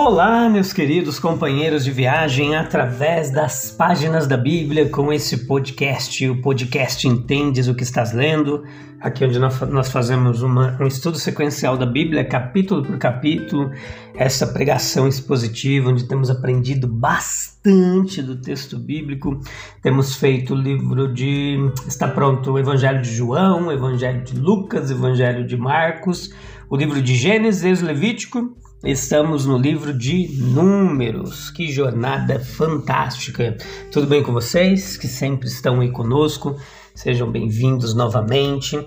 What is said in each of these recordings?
Olá, meus queridos companheiros de viagem através das páginas da Bíblia com esse podcast, o podcast Entendes o que estás lendo, aqui onde nós fazemos uma, um estudo sequencial da Bíblia, capítulo por capítulo, essa pregação expositiva, onde temos aprendido bastante do texto bíblico. Temos feito o livro de. Está pronto o Evangelho de João, o Evangelho de Lucas, o Evangelho de Marcos, o livro de Gênesis, Levítico Estamos no livro de Números. Que jornada fantástica! Tudo bem com vocês que sempre estão aí conosco? Sejam bem-vindos novamente.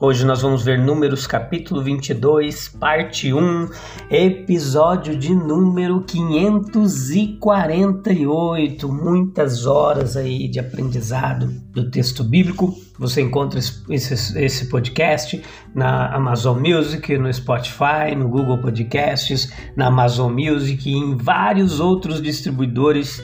Hoje nós vamos ver Números capítulo 22, parte 1, episódio de número 548. Muitas horas aí de aprendizado do texto bíblico. Você encontra esse, esse podcast na Amazon Music, no Spotify, no Google Podcasts, na Amazon Music e em vários outros distribuidores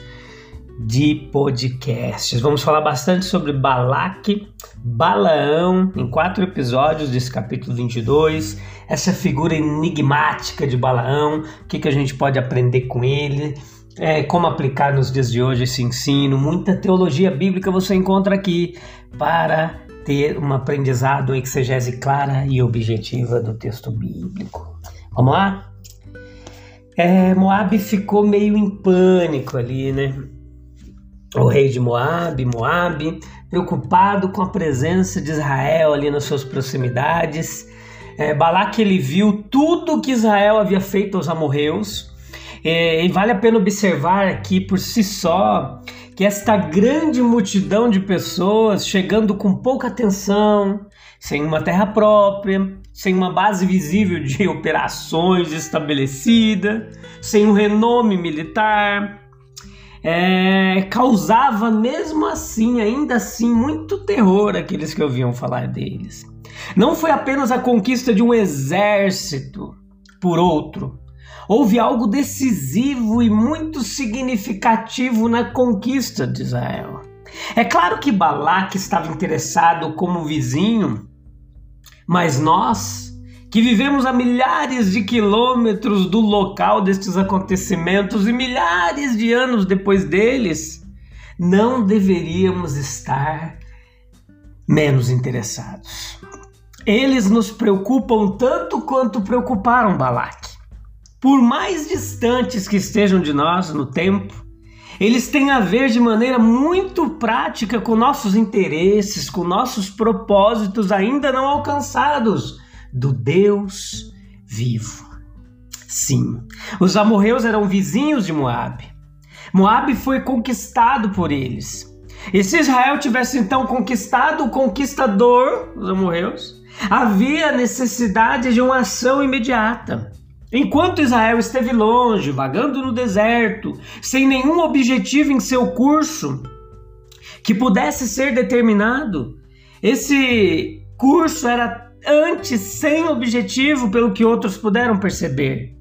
de podcasts. Vamos falar bastante sobre Balaque, Balaão, em quatro episódios desse capítulo 22. Essa figura enigmática de Balaão, o que, que a gente pode aprender com ele, é, como aplicar nos dias de hoje esse ensino. Muita teologia bíblica você encontra aqui para ter um aprendizado, uma exegese clara e objetiva do texto bíblico. Vamos lá? É, Moab ficou meio em pânico ali, né? O rei de Moabe, Moabe, preocupado com a presença de Israel ali nas suas proximidades. É, Balaque ele viu tudo que Israel havia feito aos amorreus. É, e vale a pena observar aqui por si só que esta grande multidão de pessoas chegando com pouca atenção, sem uma terra própria, sem uma base visível de operações estabelecida, sem um renome militar, é, causava mesmo assim, ainda assim, muito terror aqueles que ouviam falar deles. Não foi apenas a conquista de um exército por outro. Houve algo decisivo e muito significativo na conquista de Israel. É claro que Balaque estava interessado como vizinho, mas nós, que vivemos a milhares de quilômetros do local destes acontecimentos e milhares de anos depois deles, não deveríamos estar menos interessados. Eles nos preocupam tanto quanto preocuparam Balaque. Por mais distantes que estejam de nós no tempo, eles têm a ver de maneira muito prática com nossos interesses, com nossos propósitos ainda não alcançados do Deus vivo. Sim, os amorreus eram vizinhos de Moabe. Moabe foi conquistado por eles. E se Israel tivesse então conquistado o conquistador, os amorreus, havia necessidade de uma ação imediata. Enquanto Israel esteve longe, vagando no deserto, sem nenhum objetivo em seu curso que pudesse ser determinado, esse curso era antes sem objetivo, pelo que outros puderam perceber.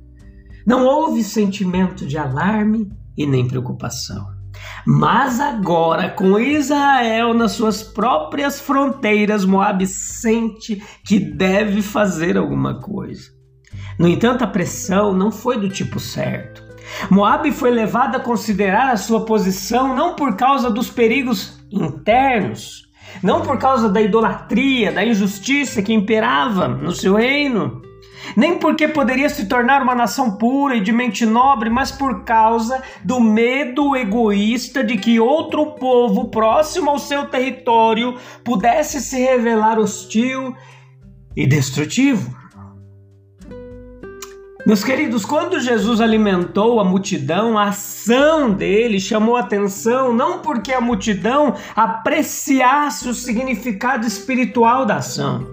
Não houve sentimento de alarme e nem preocupação. Mas agora, com Israel nas suas próprias fronteiras, Moab sente que deve fazer alguma coisa. No entanto, a pressão não foi do tipo certo. Moab foi levado a considerar a sua posição não por causa dos perigos internos, não por causa da idolatria, da injustiça que imperava no seu reino, nem porque poderia se tornar uma nação pura e de mente nobre, mas por causa do medo egoísta de que outro povo próximo ao seu território pudesse se revelar hostil e destrutivo. Meus queridos, quando Jesus alimentou a multidão, a ação dele chamou atenção não porque a multidão apreciasse o significado espiritual da ação,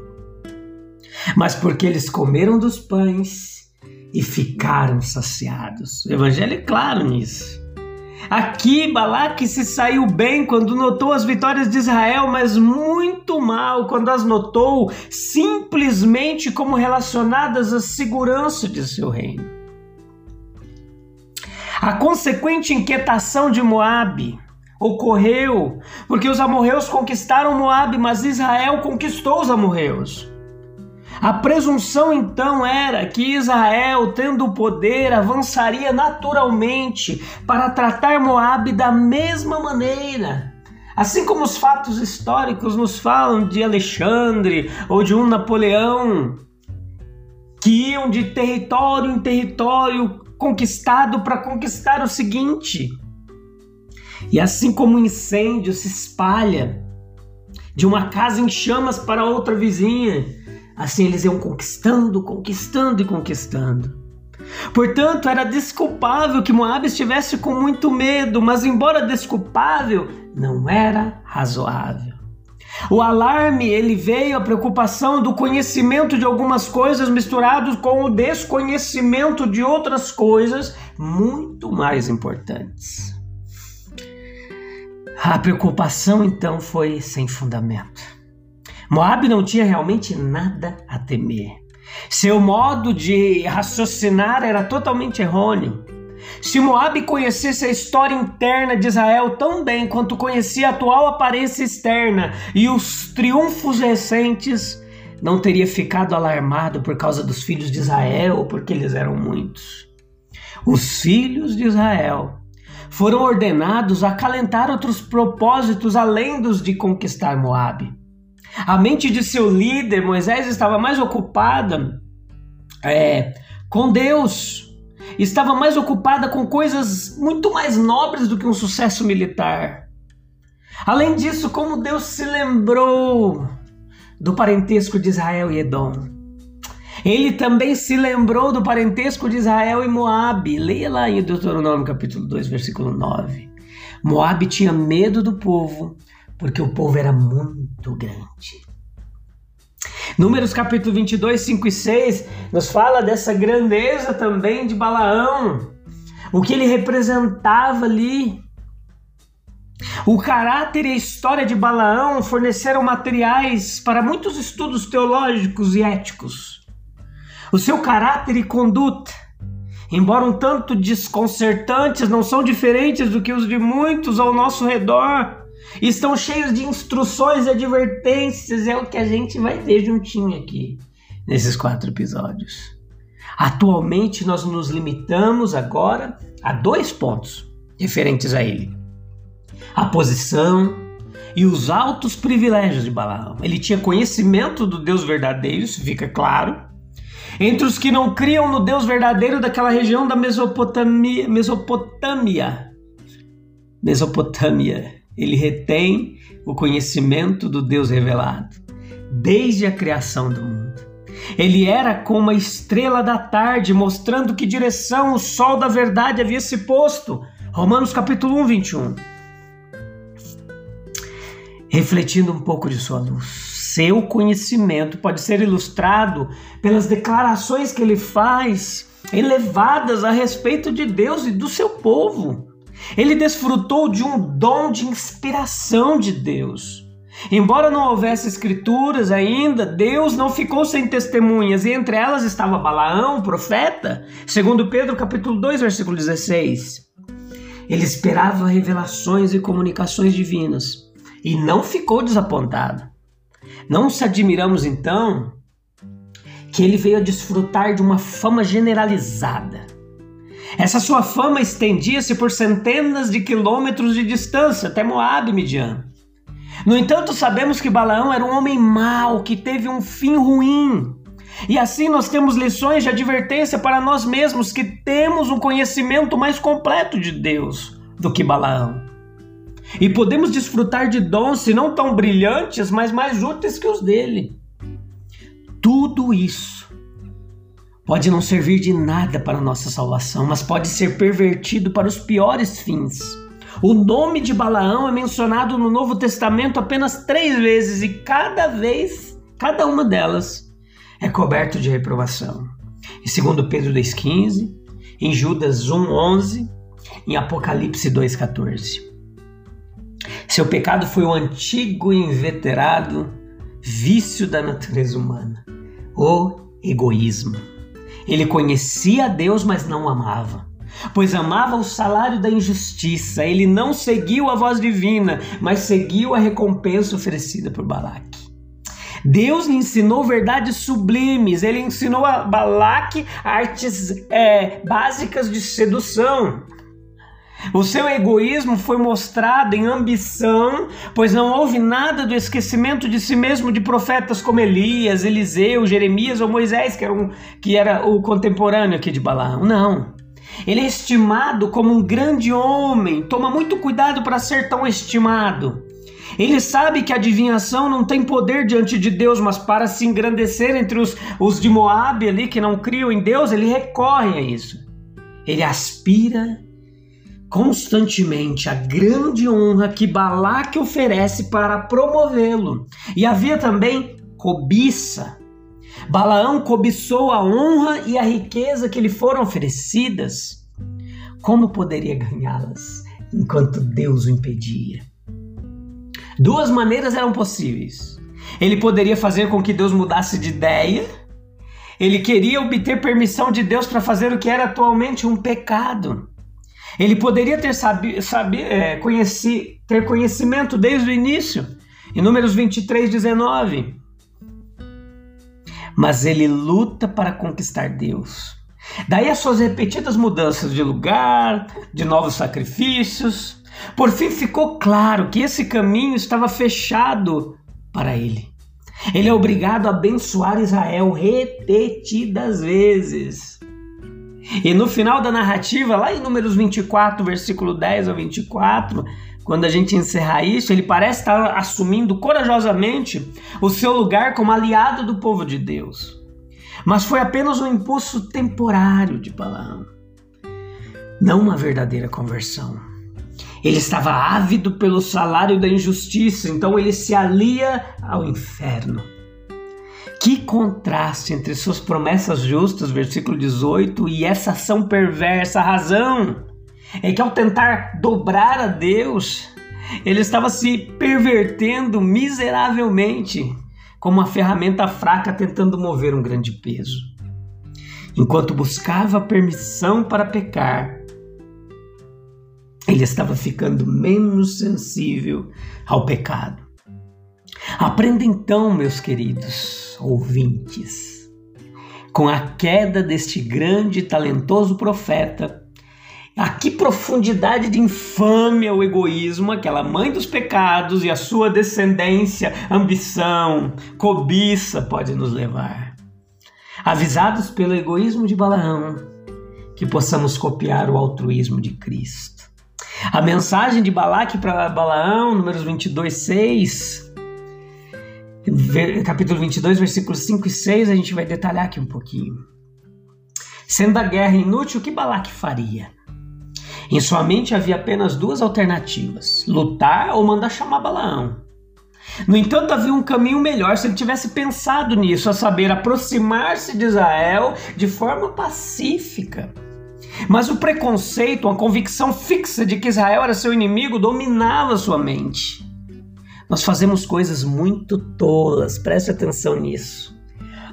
mas porque eles comeram dos pães e ficaram saciados. O evangelho é claro nisso. Aqui Balaque se saiu bem quando notou as vitórias de Israel, mas muito mal quando as notou simplesmente como relacionadas à segurança de seu reino. A consequente inquietação de Moabe ocorreu porque os amorreus conquistaram Moabe, mas Israel conquistou os amorreus. A presunção então era que Israel, tendo o poder, avançaria naturalmente para tratar Moabe da mesma maneira. Assim como os fatos históricos nos falam de Alexandre ou de um Napoleão, que iam de território em território conquistado para conquistar o seguinte. E assim como o um incêndio se espalha de uma casa em chamas para outra vizinha, Assim eles iam conquistando, conquistando e conquistando. Portanto, era desculpável que Moab estivesse com muito medo, mas, embora desculpável, não era razoável. O alarme ele veio a preocupação do conhecimento de algumas coisas misturados com o desconhecimento de outras coisas muito mais importantes. A preocupação então foi sem fundamento. Moab não tinha realmente nada a temer. Seu modo de raciocinar era totalmente errôneo. Se Moab conhecesse a história interna de Israel tão bem quanto conhecia a atual aparência externa e os triunfos recentes, não teria ficado alarmado por causa dos filhos de Israel, porque eles eram muitos. Os filhos de Israel foram ordenados a acalentar outros propósitos além dos de conquistar Moabe. A mente de seu líder, Moisés, estava mais ocupada é, com Deus, estava mais ocupada com coisas muito mais nobres do que um sucesso militar. Além disso, como Deus se lembrou do parentesco de Israel e Edom. Ele também se lembrou do parentesco de Israel e Moabe. Leia lá em Deuteronômio capítulo 2, versículo 9. Moabe tinha medo do povo porque o povo era muito grande. Números capítulo 22, 5 e 6 nos fala dessa grandeza também de Balaão, o que ele representava ali. O caráter e a história de Balaão forneceram materiais para muitos estudos teológicos e éticos. O seu caráter e conduta, embora um tanto desconcertantes, não são diferentes do que os de muitos ao nosso redor estão cheios de instruções e advertências, é o que a gente vai ver juntinho aqui nesses quatro episódios. Atualmente nós nos limitamos agora a dois pontos referentes a ele: a posição e os altos privilégios de Balaão. Ele tinha conhecimento do Deus verdadeiro, isso fica claro. Entre os que não criam no Deus verdadeiro daquela região da Mesopotâmia, Mesopotâmia, Mesopotâmia, ele retém o conhecimento do Deus revelado desde a criação do mundo. Ele era como a estrela da tarde, mostrando que direção o sol da verdade havia se posto. Romanos capítulo 1, 21. Refletindo um pouco de sua luz, seu conhecimento pode ser ilustrado pelas declarações que ele faz, elevadas a respeito de Deus e do seu povo. Ele desfrutou de um dom de inspiração de Deus. Embora não houvesse escrituras ainda, Deus não ficou sem testemunhas, e entre elas estava Balaão, profeta, segundo Pedro capítulo 2, versículo 16. Ele esperava revelações e comunicações divinas e não ficou desapontado. Não se admiramos então que ele veio a desfrutar de uma fama generalizada. Essa sua fama estendia-se por centenas de quilômetros de distância até Moab e Midian. No entanto, sabemos que Balaão era um homem mau que teve um fim ruim. E assim nós temos lições de advertência para nós mesmos que temos um conhecimento mais completo de Deus do que Balaão. E podemos desfrutar de dons, se não tão brilhantes, mas mais úteis que os dele. Tudo isso pode não servir de nada para nossa salvação, mas pode ser pervertido para os piores fins. O nome de Balaão é mencionado no Novo Testamento apenas três vezes e cada vez, cada uma delas, é coberto de reprovação. Em 2 Pedro 2,15, em Judas 1,11, em Apocalipse 2,14. Seu pecado foi o antigo e inveterado vício da natureza humana, o egoísmo. Ele conhecia Deus, mas não amava, pois amava o salário da injustiça. Ele não seguiu a voz divina, mas seguiu a recompensa oferecida por Balaque. Deus lhe ensinou verdades sublimes, ele ensinou a Balaque artes é, básicas de sedução. O seu egoísmo foi mostrado em ambição, pois não houve nada do esquecimento de si mesmo de profetas como Elias, Eliseu, Jeremias ou Moisés, que era, um, que era o contemporâneo aqui de Balaão. Não. Ele é estimado como um grande homem. Toma muito cuidado para ser tão estimado. Ele sabe que a adivinhação não tem poder diante de Deus, mas para se engrandecer entre os, os de Moab ali que não criam em Deus, ele recorre a isso. Ele aspira constantemente a grande honra que Balaque oferece para promovê-lo. E havia também cobiça. Balaão cobiçou a honra e a riqueza que lhe foram oferecidas. Como poderia ganhá-las enquanto Deus o impedia? Duas maneiras eram possíveis. Ele poderia fazer com que Deus mudasse de ideia. Ele queria obter permissão de Deus para fazer o que era atualmente um pecado. Ele poderia ter, sabi, sabi, é, conheci, ter conhecimento desde o início, em Números 23, 19. Mas ele luta para conquistar Deus. Daí as suas repetidas mudanças de lugar, de novos sacrifícios. Por fim ficou claro que esse caminho estava fechado para ele. Ele é obrigado a abençoar Israel repetidas vezes. E no final da narrativa, lá em Números 24, versículo 10 ao 24, quando a gente encerrar isso, ele parece estar assumindo corajosamente o seu lugar como aliado do povo de Deus. Mas foi apenas um impulso temporário de Balaão, não uma verdadeira conversão. Ele estava ávido pelo salário da injustiça, então ele se alia ao inferno. Que contraste entre suas promessas justas, versículo 18, e essa ação perversa. A razão é que ao tentar dobrar a Deus, ele estava se pervertendo miseravelmente, como uma ferramenta fraca tentando mover um grande peso. Enquanto buscava permissão para pecar, ele estava ficando menos sensível ao pecado. Aprenda então, meus queridos ouvintes, com a queda deste grande e talentoso profeta, a que profundidade de infâmia o egoísmo, aquela mãe dos pecados e a sua descendência, ambição, cobiça pode nos levar. Avisados pelo egoísmo de Balaão, que possamos copiar o altruísmo de Cristo. A mensagem de Balaque para Balaão, números 22, 6, capítulo 22, versículos 5 e 6, a gente vai detalhar aqui um pouquinho. Sendo a guerra inútil, o que Balaque faria? Em sua mente havia apenas duas alternativas: lutar ou mandar chamar Balaão. No entanto, havia um caminho melhor se ele tivesse pensado nisso, a saber, aproximar-se de Israel de forma pacífica. Mas o preconceito, a convicção fixa de que Israel era seu inimigo, dominava sua mente. Nós fazemos coisas muito tolas, preste atenção nisso.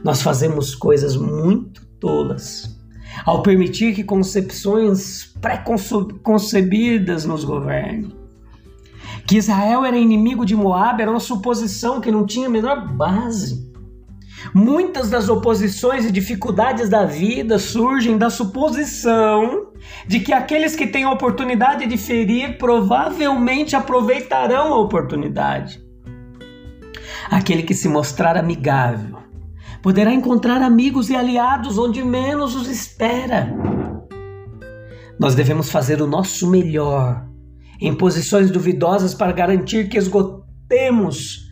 Nós fazemos coisas muito tolas ao permitir que concepções pré-concebidas nos governem. Que Israel era inimigo de Moab era uma suposição que não tinha a menor base. Muitas das oposições e dificuldades da vida surgem da suposição de que aqueles que têm a oportunidade de ferir provavelmente aproveitarão a oportunidade. Aquele que se mostrar amigável poderá encontrar amigos e aliados onde menos os espera. Nós devemos fazer o nosso melhor em posições duvidosas para garantir que esgotemos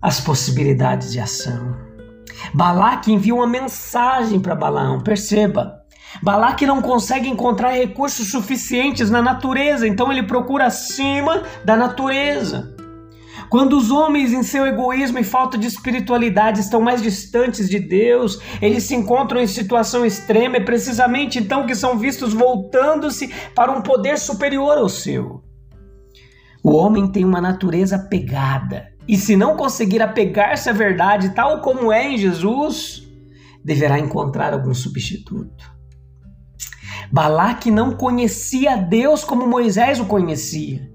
as possibilidades de ação. Balaque envia uma mensagem para Balaão, perceba. Balaque não consegue encontrar recursos suficientes na natureza, então ele procura acima da natureza. Quando os homens, em seu egoísmo e falta de espiritualidade, estão mais distantes de Deus, eles se encontram em situação extrema, é precisamente então que são vistos voltando-se para um poder superior ao seu. O homem tem uma natureza pegada, e se não conseguir apegar-se à verdade, tal como é em Jesus, deverá encontrar algum substituto. Balaque não conhecia Deus como Moisés o conhecia.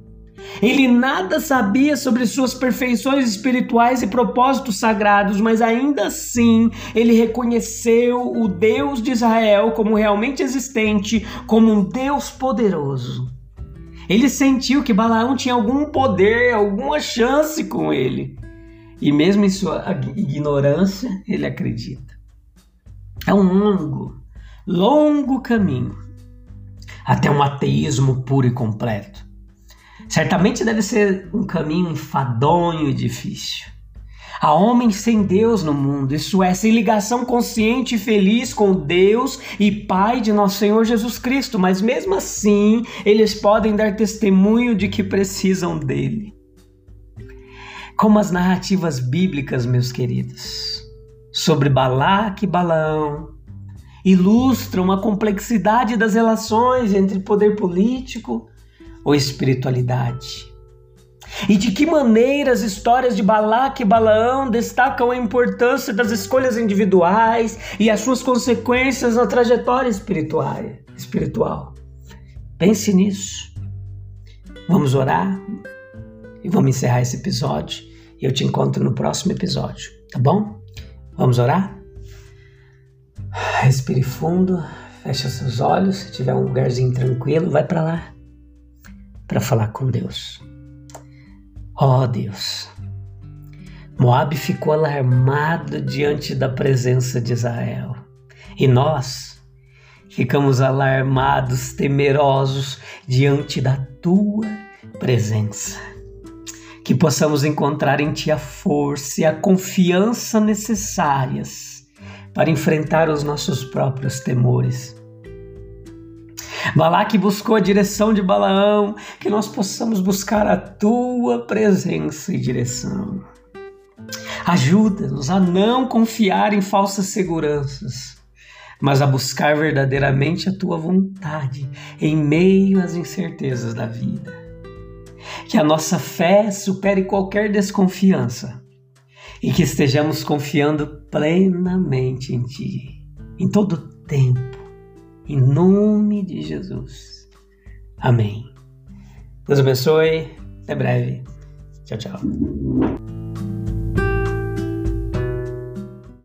Ele nada sabia sobre suas perfeições espirituais e propósitos sagrados, mas ainda assim ele reconheceu o Deus de Israel como realmente existente, como um Deus poderoso. Ele sentiu que Balaão tinha algum poder, alguma chance com ele. E mesmo em sua ignorância, ele acredita. É um longo, longo caminho até um ateísmo puro e completo. Certamente deve ser um caminho enfadonho e difícil. Há homens sem Deus no mundo, isso é, sem ligação consciente e feliz com Deus e Pai de nosso Senhor Jesus Cristo, mas mesmo assim eles podem dar testemunho de que precisam dele. Como as narrativas bíblicas, meus queridos, sobre Balaque e Balaão, ilustram a complexidade das relações entre poder político ou espiritualidade. E de que maneira as histórias de Balaque e Balaão destacam a importância das escolhas individuais e as suas consequências na trajetória espiritual. Pense nisso. Vamos orar e vamos encerrar esse episódio. E eu te encontro no próximo episódio, tá bom? Vamos orar? Respire fundo, feche seus olhos. Se tiver um lugarzinho tranquilo, vai para lá para falar com Deus. Ó oh, Deus, Moab ficou alarmado diante da presença de Israel. E nós ficamos alarmados, temerosos diante da tua presença. Que possamos encontrar em Ti a força e a confiança necessárias para enfrentar os nossos próprios temores Balaque buscou a direção de Balaão, que nós possamos buscar a tua presença e direção. Ajuda-nos a não confiar em falsas seguranças, mas a buscar verdadeiramente a tua vontade em meio às incertezas da vida. Que a nossa fé supere qualquer desconfiança e que estejamos confiando plenamente em Ti, em todo tempo em nome de Jesus. Amém. Deus abençoe. Até breve. Tchau, tchau.